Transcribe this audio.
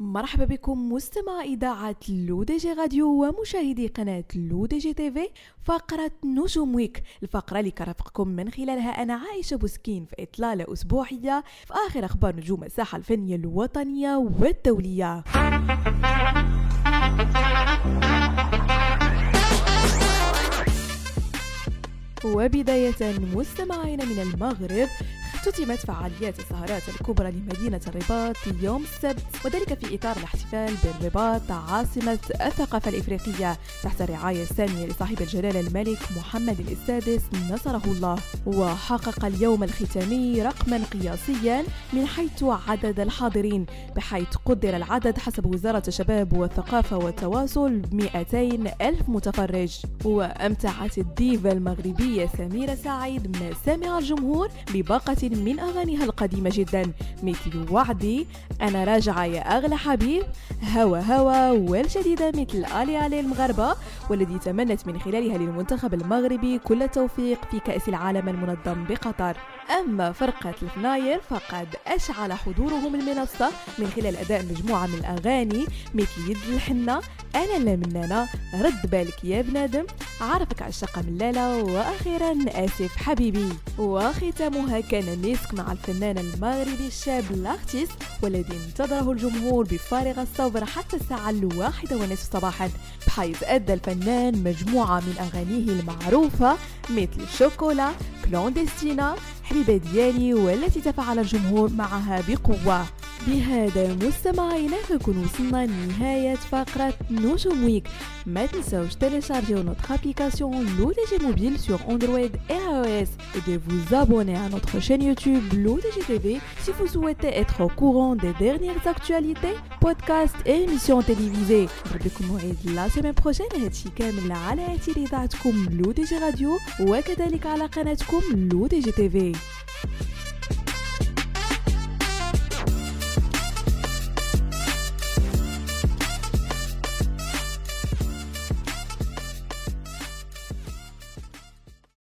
مرحبا بكم مستمعي إذاعة L'ODJ Radio ومشاهدي قناة L'ODJ TV في فقرة نجوم Week الفقرة اللي كنرافقكم من خلالها أنا عايشة بوسكين في إطلالة أسبوعية في آخر أخبار نجوم الساحة الفنية الوطنية والدولية. وبداية مستمعينا من المغرب اختتمت فعاليات السهرات الكبرى لمدينة الرباط يوم السبت وذلك في إطار الاحتفال بالرباط عاصمة الثقافة الإفريقية تحت الرعاية السامية لصاحب الجلالة الملك محمد السادس نصره الله. وحقق اليوم الختامي رقما قياسيا من حيث عدد الحاضرين بحيث قدر العدد حسب وزارة الشباب والثقافة والتواصل ب 200 ألف متفرج. وأمتعت الديفا المغربية سميرة سعيد مسامع الجمهور بباقة من أغانيها القديمة جدا مثل وعدي أنا راجعة يا أغلى حبيب هوا هوا والجديدة مثل آلي آلي المغاربة والذي تمنت من خلالها للمنتخب المغربي كل التوفيق في كأس العالم المنظم بقطر. أما فرقة الفناير فقد أشعل حضورهم المنصة من خلال أداء مجموعة من الأغاني مثل يد الحنة أنا لا منانا رد بالك يا بنادم عرفك عشاق ملالة وأخيرا آسف حبيبي. وختامها كان مسك مع الفنان المغربي الشاب لارتيست والذي انتظره الجمهور بفارغ الصبر حتى الساعة الواحدة ونصف صباحا بحيث أدى الفنان مجموعة من أغانيه المعروفة مثل Chocolat Clandestina حبيبة ديالي والتي تفاعل الجمهور معها بقوة. بهذا مستمعينا نكون وصلنا لنهاية فقرة نجوم ويك ما تنسوش télécharger notre application l'ODG Mobile sur Android et iOS et de vous abonner à notre chaîne YouTube l'ODG TV si vous souhaitez être au courant des dernières actualités, podcasts et émissions télévisées. نضربكم موعد la semaine prochaine هادشي كامل على أثير إذاعتكم لو دي جي راديو وكذلك على قناتكم لو دي جي تيفي